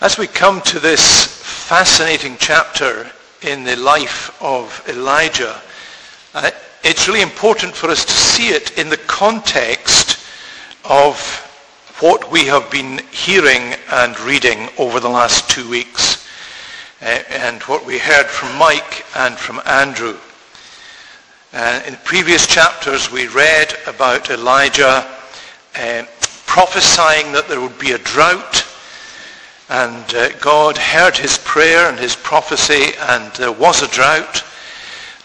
As we come to this fascinating chapter in the life of Elijah, uh, it's really important for us to see it in the context of what we have been hearing and reading over the last two weeks uh, and what we heard from Mike and from Andrew. Uh, in previous chapters we read about Elijah uh, prophesying that there would be a drought and uh, God heard his prayer and his prophecy and there was a drought.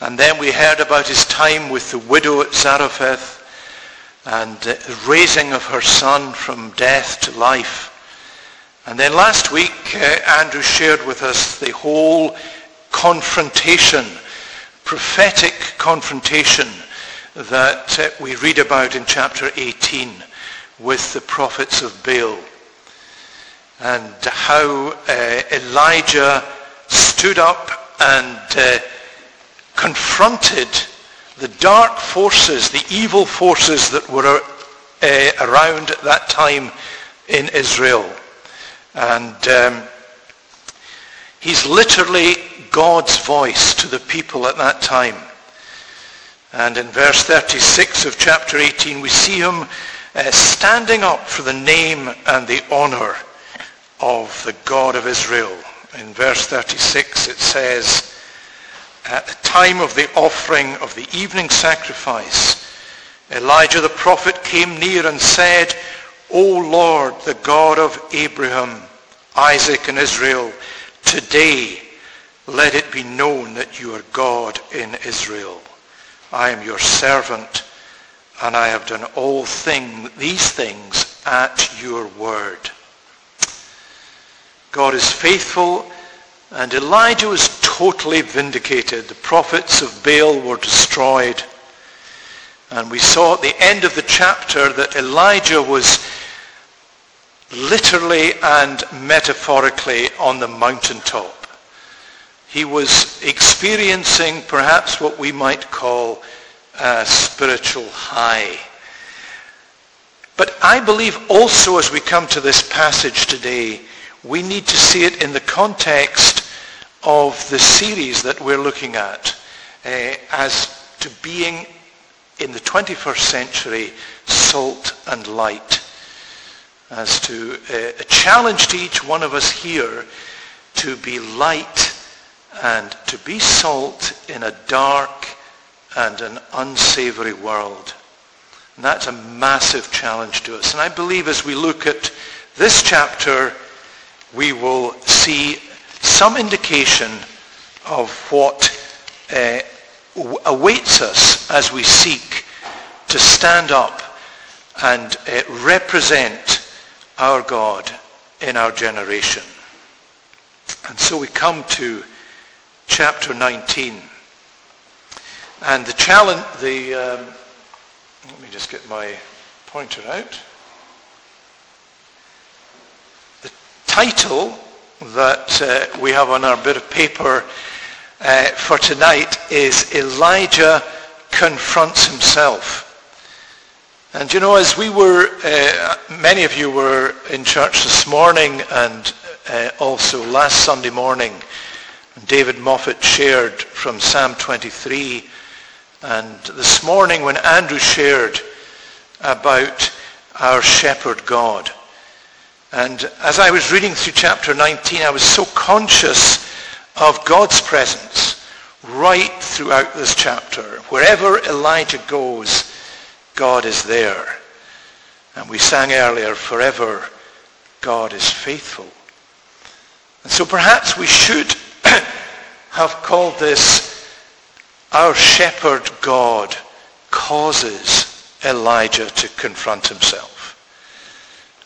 And then we heard about his time with the widow at Zarephath and the raising of her son from death to life. And then last week, uh, Andrew shared with us the whole confrontation, prophetic confrontation that uh, we read about in chapter 18 with the prophets of Baal and how uh, Elijah stood up and uh, confronted the dark forces, the evil forces that were uh, around at that time in Israel. And um, he's literally God's voice to the people at that time. And in verse 36 of chapter 18, we see him uh, standing up for the name and the honor of the God of Israel. In verse 36 it says, At the time of the offering of the evening sacrifice, Elijah the prophet came near and said, O Lord, the God of Abraham, Isaac, and Israel, today let it be known that you are God in Israel. I am your servant, and I have done all thing, these things at your word. God is faithful, and Elijah was totally vindicated. The prophets of Baal were destroyed. And we saw at the end of the chapter that Elijah was literally and metaphorically on the mountaintop. He was experiencing perhaps what we might call a spiritual high. But I believe also as we come to this passage today, we need to see it in the context of the series that we're looking at uh, as to being in the 21st century salt and light as to uh, a challenge to each one of us here to be light and to be salt in a dark and an unsavory world. And that's a massive challenge to us. And I believe as we look at this chapter we will see some indication of what uh, awaits us as we seek to stand up and uh, represent our God in our generation. And so we come to chapter 19. And the challenge, the, um, let me just get my pointer out. Title that uh, we have on our bit of paper uh, for tonight is Elijah Confronts Himself. And you know, as we were, uh, many of you were in church this morning and uh, also last Sunday morning, David Moffat shared from Psalm 23. And this morning when Andrew shared about our shepherd God, and as I was reading through chapter 19, I was so conscious of God's presence right throughout this chapter. Wherever Elijah goes, God is there. And we sang earlier, forever God is faithful. And so perhaps we should have called this our shepherd God causes Elijah to confront himself.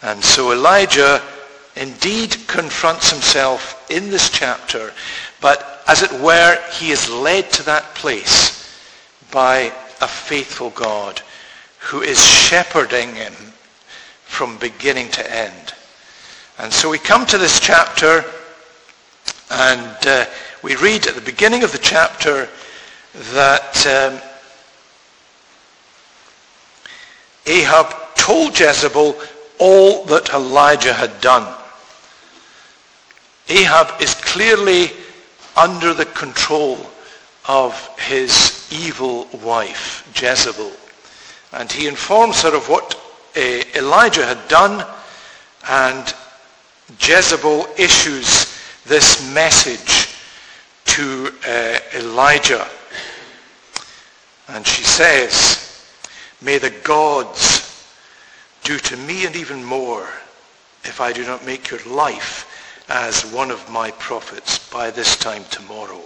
And so Elijah indeed confronts himself in this chapter, but as it were, he is led to that place by a faithful God who is shepherding him from beginning to end. And so we come to this chapter and uh, we read at the beginning of the chapter that um, Ahab told Jezebel all that Elijah had done. Ahab is clearly under the control of his evil wife, Jezebel. And he informs her of what uh, Elijah had done, and Jezebel issues this message to uh, Elijah. And she says, May the gods do to me and even more if I do not make your life as one of my prophets by this time tomorrow.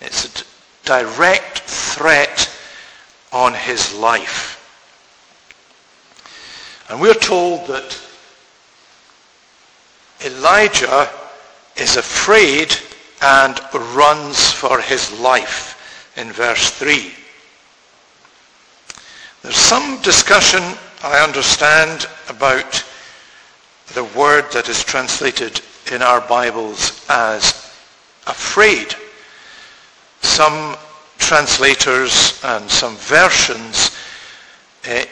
It's a direct threat on his life. And we're told that Elijah is afraid and runs for his life in verse 3. There's some discussion, I understand, about the word that is translated in our Bibles as afraid. Some translators and some versions uh,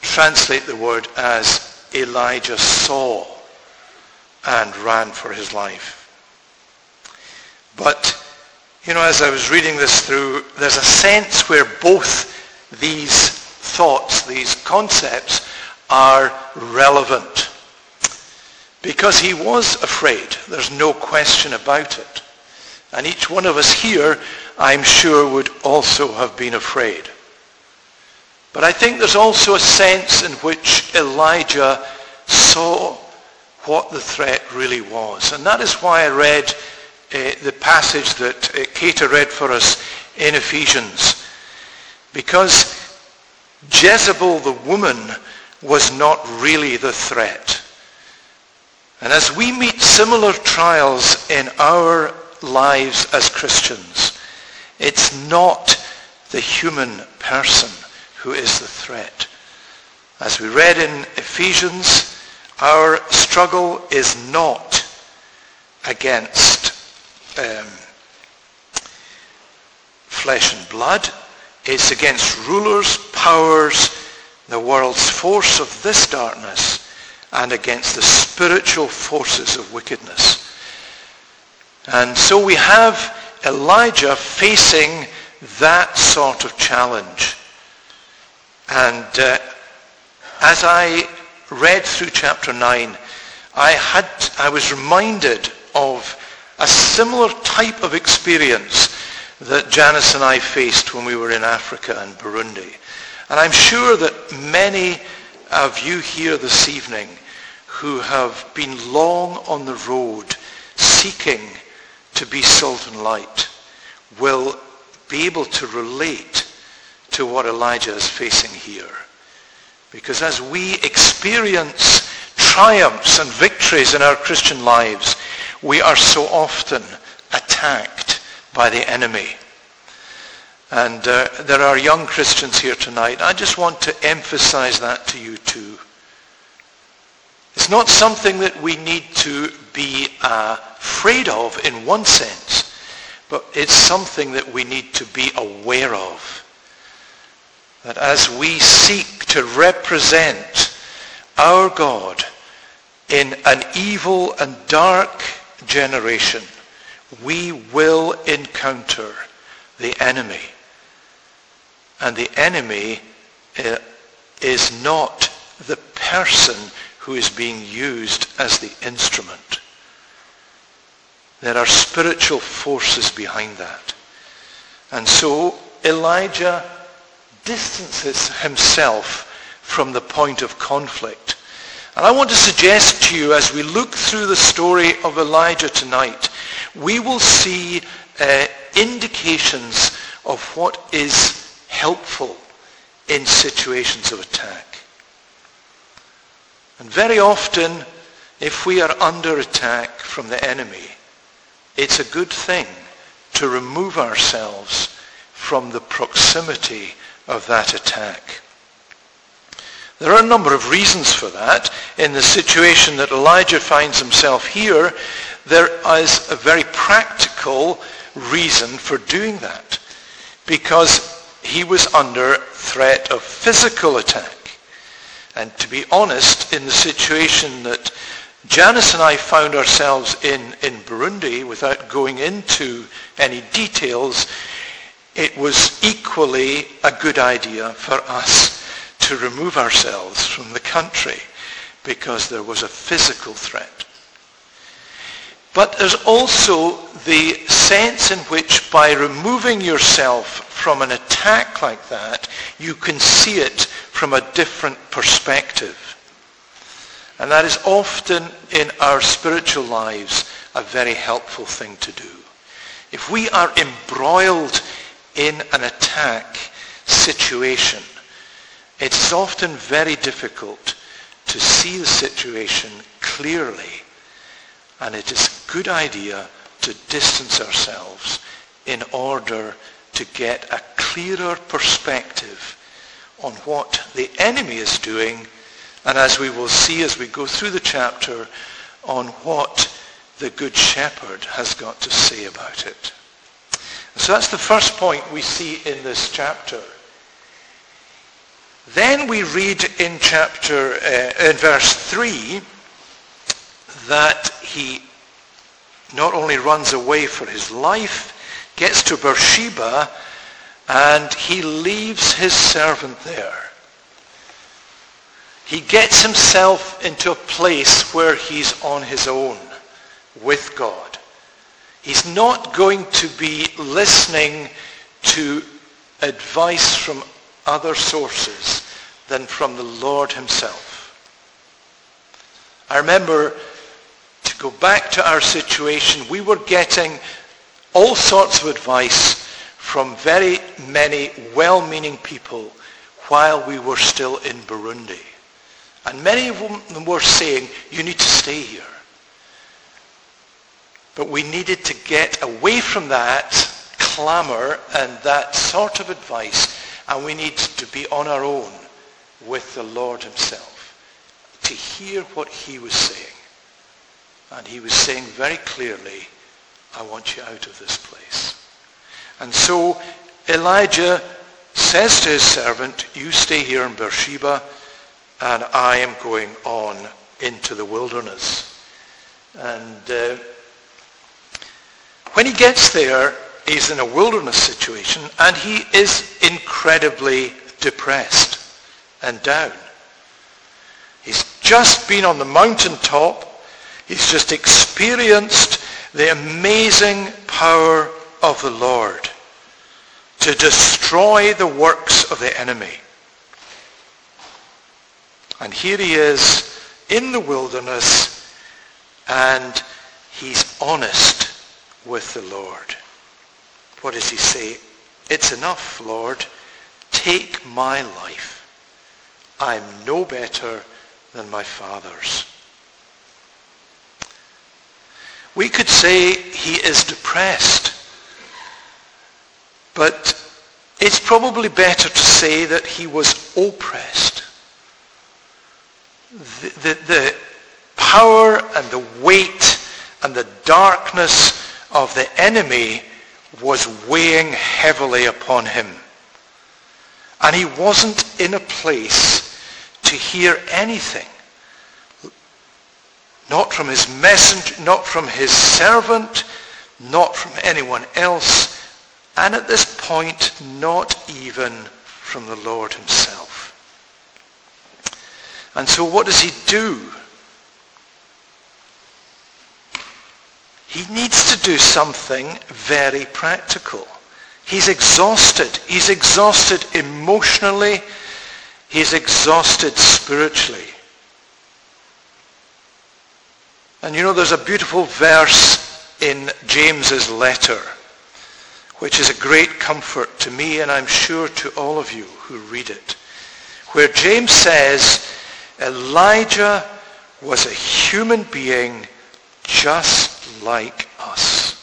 translate the word as Elijah saw and ran for his life. But, you know, as I was reading this through, there's a sense where both these thoughts, these concepts, are relevant. Because he was afraid. There's no question about it. And each one of us here, I'm sure, would also have been afraid. But I think there's also a sense in which Elijah saw what the threat really was. And that is why I read uh, the passage that uh, Kata read for us in Ephesians. Because Jezebel, the woman, was not really the threat. And as we meet similar trials in our lives as Christians, it's not the human person who is the threat. As we read in Ephesians, our struggle is not against um, flesh and blood. It's against rulers, powers, the world's force of this darkness, and against the spiritual forces of wickedness. And so we have Elijah facing that sort of challenge. And uh, as I read through chapter 9, I, had, I was reminded of a similar type of experience that Janice and I faced when we were in Africa and Burundi. And I'm sure that many of you here this evening who have been long on the road seeking to be salt and light will be able to relate to what Elijah is facing here. Because as we experience triumphs and victories in our Christian lives, we are so often attacked by the enemy. And uh, there are young Christians here tonight. I just want to emphasize that to you too. It's not something that we need to be uh, afraid of in one sense, but it's something that we need to be aware of. That as we seek to represent our God in an evil and dark generation, we will encounter the enemy. And the enemy uh, is not the person who is being used as the instrument. There are spiritual forces behind that. And so Elijah distances himself from the point of conflict. And I want to suggest to you as we look through the story of Elijah tonight, we will see uh, indications of what is helpful in situations of attack. And very often, if we are under attack from the enemy, it's a good thing to remove ourselves from the proximity of that attack. There are a number of reasons for that. In the situation that Elijah finds himself here, there is a very practical reason for doing that. Because he was under threat of physical attack. And to be honest, in the situation that Janice and I found ourselves in, in Burundi without going into any details. It was equally a good idea for us to remove ourselves from the country because there was a physical threat. But there's also the sense in which by removing yourself from an attack like that, you can see it from a different perspective. And that is often in our spiritual lives a very helpful thing to do. If we are embroiled in an attack situation, it's often very difficult to see the situation clearly. And it is a good idea to distance ourselves in order to get a clearer perspective on what the enemy is doing and as we will see as we go through the chapter on what the Good Shepherd has got to say about it. So that's the first point we see in this chapter. Then we read in chapter, uh, in verse 3, that he not only runs away for his life, gets to Beersheba, and he leaves his servant there. He gets himself into a place where he's on his own with God. He's not going to be listening to advice from other sources than from the Lord himself. I remember go back to our situation, we were getting all sorts of advice from very many well-meaning people while we were still in Burundi. And many of them were saying, you need to stay here. But we needed to get away from that clamor and that sort of advice, and we need to be on our own with the Lord himself to hear what he was saying. And he was saying very clearly, I want you out of this place. And so Elijah says to his servant, you stay here in Beersheba, and I am going on into the wilderness. And uh, when he gets there, he's in a wilderness situation, and he is incredibly depressed and down. He's just been on the mountaintop. He's just experienced the amazing power of the Lord to destroy the works of the enemy. And here he is in the wilderness and he's honest with the Lord. What does he say? It's enough, Lord. Take my life. I'm no better than my father's. We could say he is depressed. But it's probably better to say that he was oppressed the, the, the power and the weight and the darkness of the enemy was weighing heavily upon him. And he wasn't in a place to hear anything. Not from his messenger, not from his servant, not from anyone else, and at this point, not even from the Lord himself. And so what does he do? He needs to do something very practical. He's exhausted. He's exhausted emotionally. He's exhausted spiritually. And you know, there's a beautiful verse in James's letter, which is a great comfort to me and I'm sure to all of you who read it, where James says, Elijah was a human being just like us.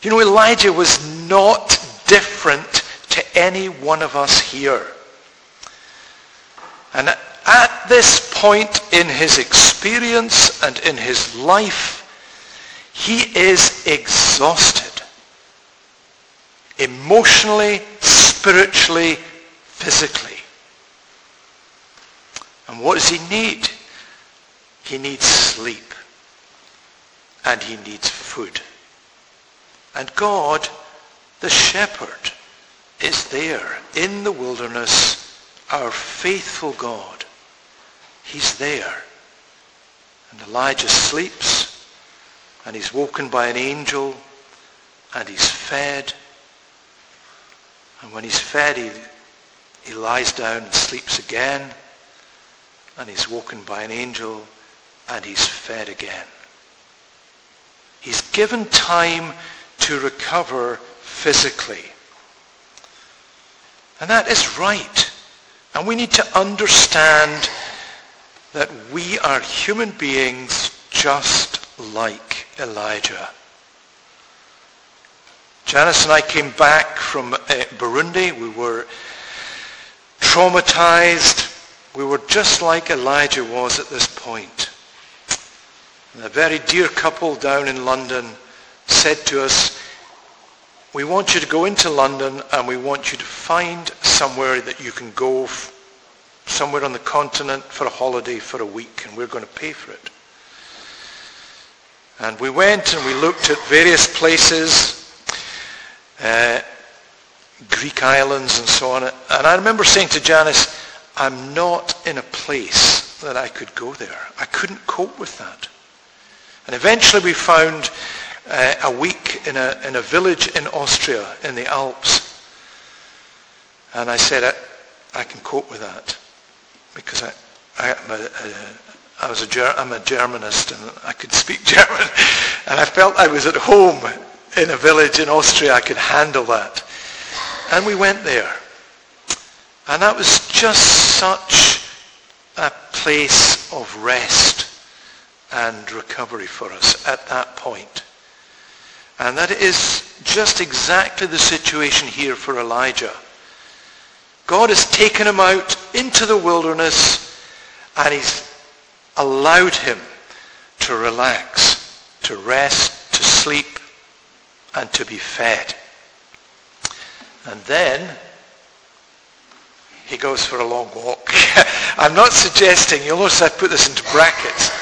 You know, Elijah was not different to any one of us here. And at this point in his experience and in his life, he is exhausted. Emotionally, spiritually, physically. And what does he need? He needs sleep. And he needs food. And God, the shepherd, is there in the wilderness, our faithful God. He's there. And Elijah sleeps, and he's woken by an angel, and he's fed. And when he's fed, he, he lies down and sleeps again, and he's woken by an angel, and he's fed again. He's given time to recover physically. And that is right. And we need to understand that we are human beings just like Elijah. Janice and I came back from uh, Burundi. We were traumatized. We were just like Elijah was at this point. And a very dear couple down in London said to us, we want you to go into London and we want you to find somewhere that you can go somewhere on the continent for a holiday for a week and we're going to pay for it. And we went and we looked at various places, uh, Greek islands and so on. And I remember saying to Janice, I'm not in a place that I could go there. I couldn't cope with that. And eventually we found uh, a week in a, in a village in Austria in the Alps. And I said, I, I can cope with that because I, I, a, uh, I was a, I'm a Germanist and I could speak German. And I felt I was at home in a village in Austria. I could handle that. And we went there. And that was just such a place of rest and recovery for us at that point. And that is just exactly the situation here for Elijah. God has taken him out into the wilderness and he's allowed him to relax, to rest, to sleep, and to be fed. And then he goes for a long walk. I'm not suggesting, you'll notice I put this into brackets.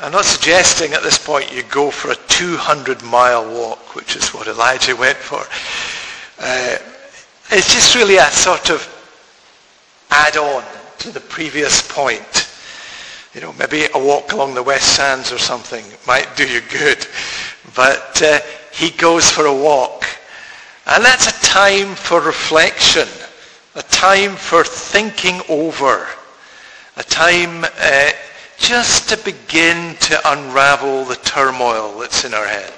I'm not suggesting at this point you go for a 200 mile walk, which is what Elijah went for. Uh, it's just really a sort of add-on to the previous point. You know, maybe a walk along the West Sands or something might do you good. But uh, he goes for a walk. And that's a time for reflection, a time for thinking over, a time uh, just to begin to unravel the turmoil that's in our head.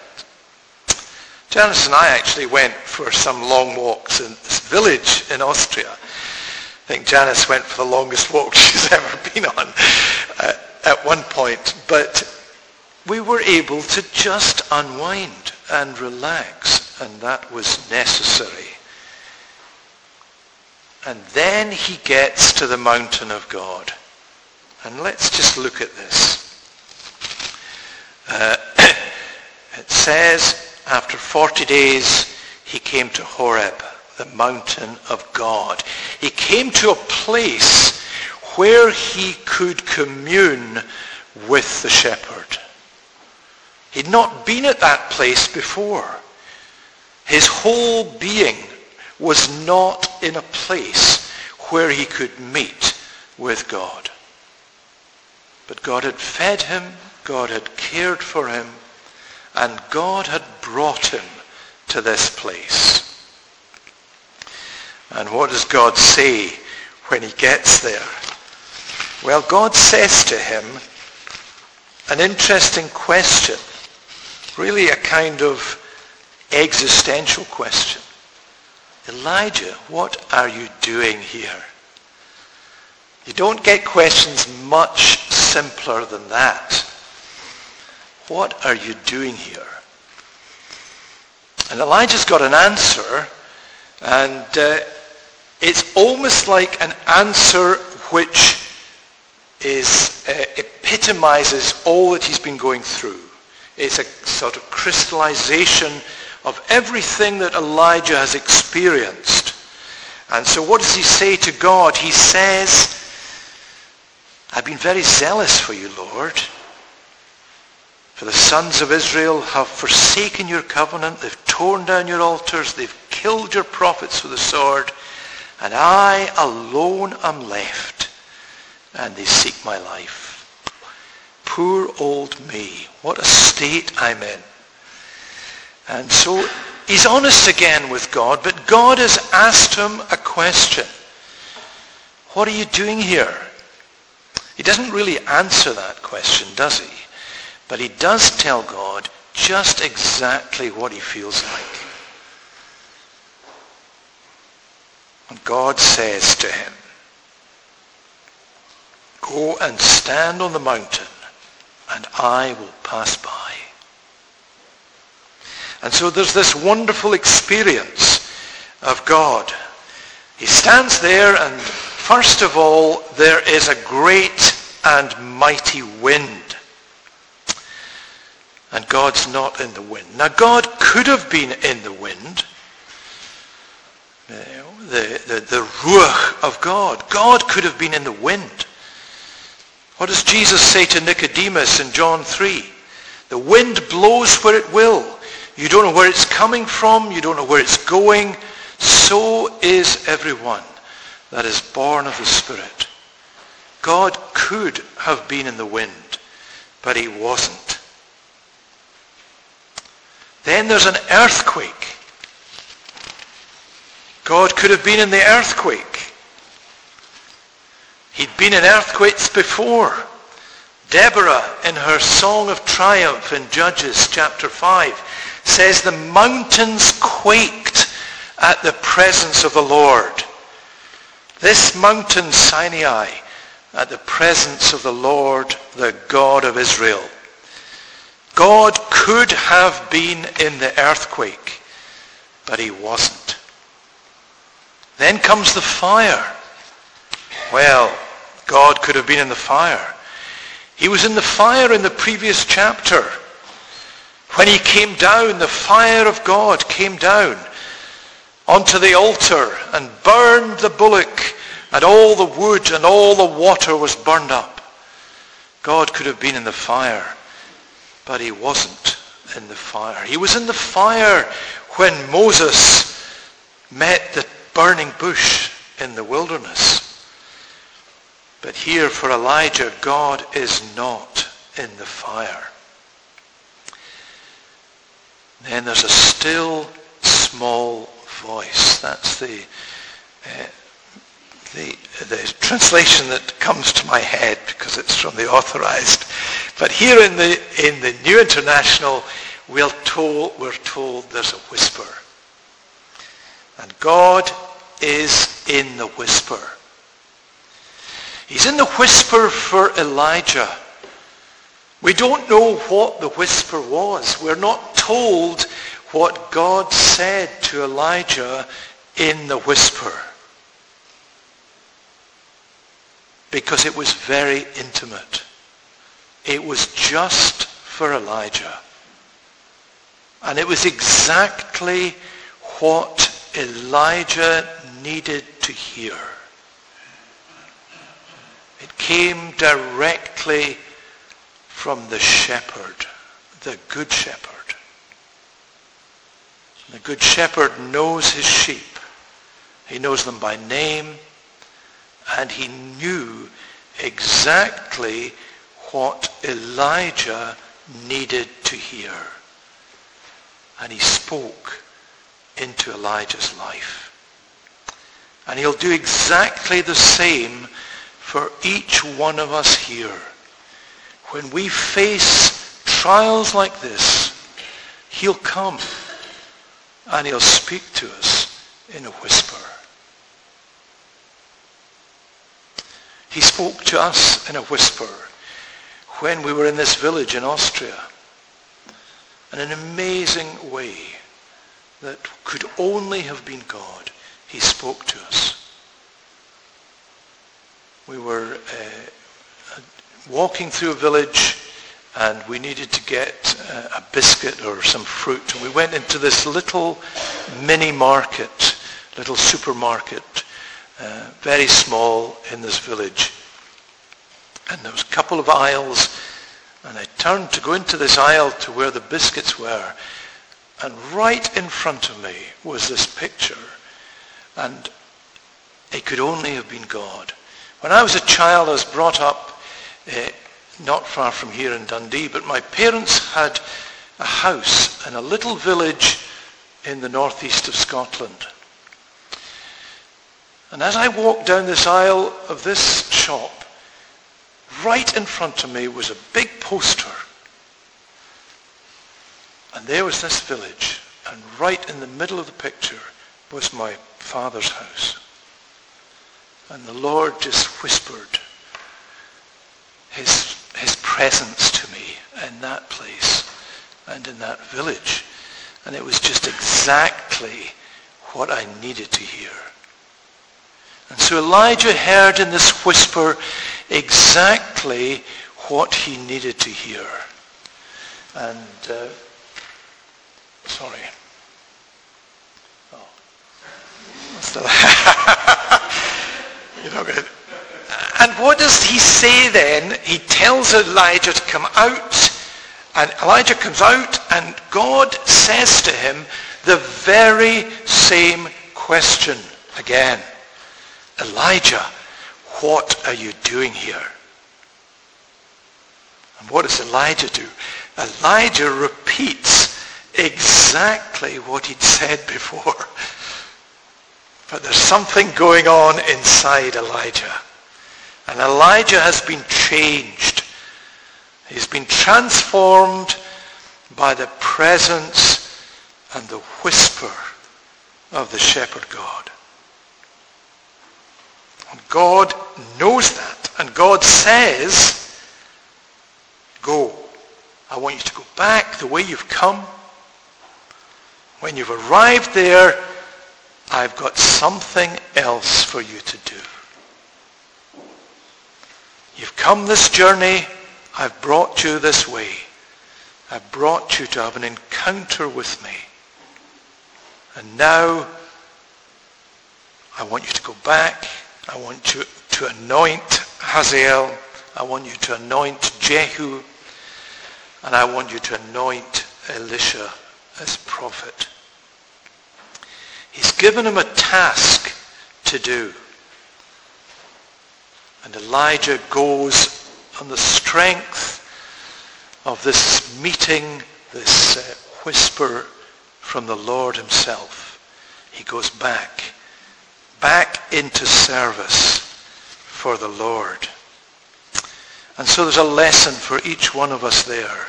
Janice and I actually went for some long walks in this village in Austria. I think Janice went for the longest walk she's ever been on uh, at one point. But we were able to just unwind and relax, and that was necessary. And then he gets to the mountain of God. And let's just look at this. Uh, it says, after 40 days, he came to Horeb, the mountain of God. He came to a place where he could commune with the shepherd. He'd not been at that place before. His whole being was not in a place where he could meet with God. But God had fed him, God had cared for him, and God had brought him to this place. And what does God say when he gets there? Well, God says to him an interesting question, really a kind of existential question. Elijah, what are you doing here? You don't get questions much simpler than that. What are you doing here? And Elijah's got an answer, and uh, it's almost like an answer which is uh, epitomizes all that he's been going through. It's a sort of crystallization of everything that Elijah has experienced. And so what does he say to God? He says, I've been very zealous for you, Lord. For the sons of Israel have forsaken your covenant. They've torn down your altars. They've killed your prophets with the sword. And I alone am left. And they seek my life. Poor old me. What a state I'm in. And so he's honest again with God, but God has asked him a question. What are you doing here? He doesn't really answer that question, does he? But he does tell God just exactly what he feels like. And God says to him, Go and stand on the mountain, and I will pass by. And so there's this wonderful experience of God. He stands there and first of all, there is a great and mighty wind. And God's not in the wind. Now God could have been in the wind. The, the, the ruach of God. God could have been in the wind. What does Jesus say to Nicodemus in John 3? The wind blows where it will. You don't know where it's coming from. You don't know where it's going. So is everyone that is born of the Spirit. God could have been in the wind, but he wasn't. Then there's an earthquake. God could have been in the earthquake. He'd been in earthquakes before. Deborah, in her Song of Triumph in Judges chapter 5, says the mountains quaked at the presence of the Lord. This mountain Sinai at the presence of the Lord, the God of Israel. God could have been in the earthquake, but he wasn't. Then comes the fire. Well, God could have been in the fire. He was in the fire in the previous chapter. When he came down, the fire of God came down onto the altar and burned the bullock and all the wood and all the water was burned up. God could have been in the fire, but he wasn't in the fire. He was in the fire when Moses met the burning bush in the wilderness. But here for Elijah, God is not in the fire. Then there's a still small voice. That's the uh, the, the translation that comes to my head because it's from the authorized. But here in the, in the New International, we're told, we're told there's a whisper. And God is in the whisper. He's in the whisper for Elijah. We don't know what the whisper was. We're not told what God said to Elijah in the whisper. because it was very intimate. It was just for Elijah. And it was exactly what Elijah needed to hear. It came directly from the shepherd, the good shepherd. The good shepherd knows his sheep. He knows them by name and he knew exactly what Elijah needed to hear. And he spoke into Elijah's life. And he'll do exactly the same for each one of us here. When we face trials like this, he'll come and he'll speak to us in a whisper. He spoke to us in a whisper when we were in this village in Austria. In an amazing way that could only have been God, he spoke to us. We were uh, walking through a village and we needed to get uh, a biscuit or some fruit. And we went into this little mini market, little supermarket uh, very small in this village. And there was a couple of aisles, and I turned to go into this aisle to where the biscuits were, and right in front of me was this picture, and it could only have been God. When I was a child, I was brought up uh, not far from here in Dundee, but my parents had a house in a little village in the northeast of Scotland. And as I walked down this aisle of this shop, right in front of me was a big poster. And there was this village, and right in the middle of the picture was my father's house. And the Lord just whispered his, his presence to me in that place and in that village. And it was just exactly what I needed to hear. And so Elijah heard in this whisper exactly what he needed to hear. And, uh, sorry. Oh. Still, you know, and what does he say then? He tells Elijah to come out. And Elijah comes out and God says to him the very same question again. Elijah, what are you doing here? And what does Elijah do? Elijah repeats exactly what he'd said before. But there's something going on inside Elijah. And Elijah has been changed. He's been transformed by the presence and the whisper of the shepherd God. God knows that. And God says, go. I want you to go back the way you've come. When you've arrived there, I've got something else for you to do. You've come this journey. I've brought you this way. I've brought you to have an encounter with me. And now I want you to go back I want you to anoint Hazael. I want you to anoint Jehu. And I want you to anoint Elisha as prophet. He's given him a task to do. And Elijah goes on the strength of this meeting, this uh, whisper from the Lord himself. He goes back back into service for the Lord. And so there's a lesson for each one of us there.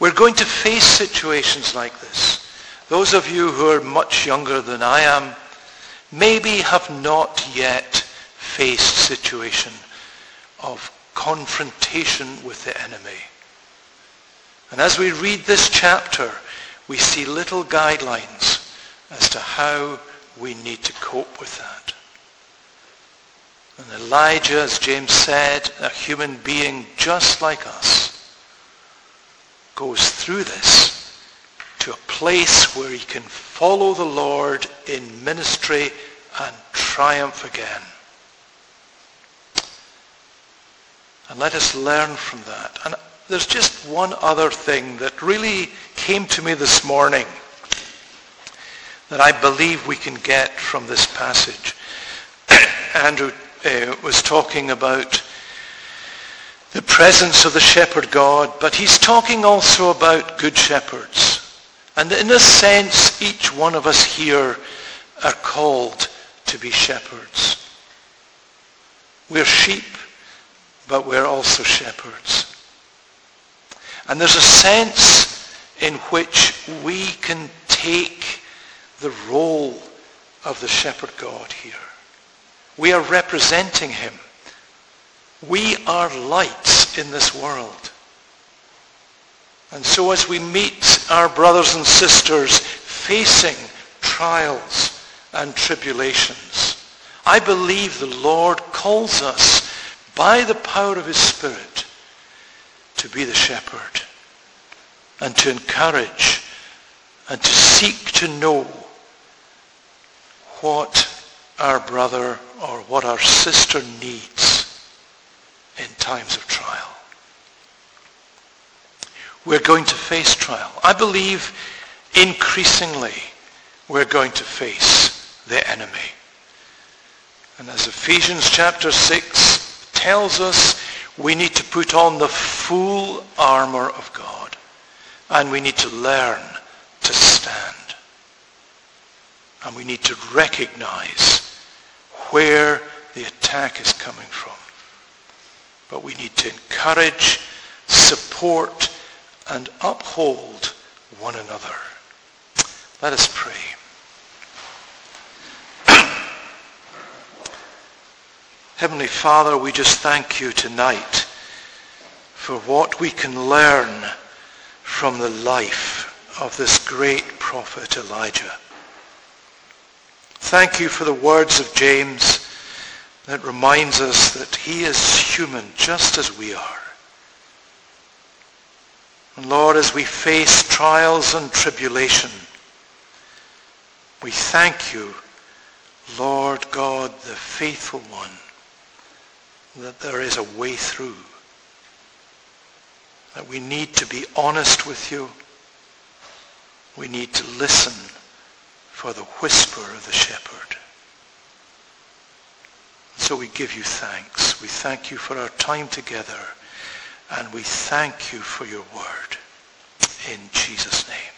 We're going to face situations like this. Those of you who are much younger than I am maybe have not yet faced situation of confrontation with the enemy. And as we read this chapter, we see little guidelines as to how we need to cope with that. And Elijah, as James said, a human being just like us, goes through this to a place where he can follow the Lord in ministry and triumph again. And let us learn from that. And there's just one other thing that really came to me this morning that I believe we can get from this passage. Andrew uh, was talking about the presence of the shepherd God, but he's talking also about good shepherds. And in a sense, each one of us here are called to be shepherds. We're sheep, but we're also shepherds. And there's a sense in which we can take the role of the shepherd God here. We are representing him. We are lights in this world. And so as we meet our brothers and sisters facing trials and tribulations, I believe the Lord calls us by the power of his Spirit to be the shepherd and to encourage and to seek to know what our brother or what our sister needs in times of trial. We're going to face trial. I believe increasingly we're going to face the enemy. And as Ephesians chapter 6 tells us, we need to put on the full armor of God. And we need to learn to stand. And we need to recognize where the attack is coming from. But we need to encourage, support, and uphold one another. Let us pray. Heavenly Father, we just thank you tonight for what we can learn from the life of this great prophet Elijah. Thank you for the words of James that reminds us that he is human just as we are. And Lord, as we face trials and tribulation, we thank you, Lord God, the faithful one, that there is a way through. That we need to be honest with you. We need to listen for the whisper of the shepherd. So we give you thanks. We thank you for our time together. And we thank you for your word. In Jesus' name.